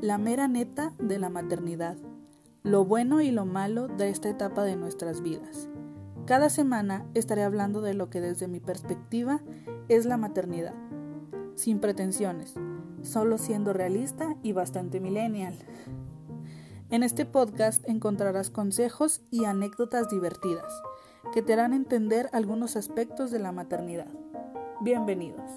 la mera neta de la maternidad, lo bueno y lo malo de esta etapa de nuestras vidas. Cada semana estaré hablando de lo que desde mi perspectiva es la maternidad, sin pretensiones, solo siendo realista y bastante millennial. En este podcast encontrarás consejos y anécdotas divertidas que te harán entender algunos aspectos de la maternidad. Bienvenidos.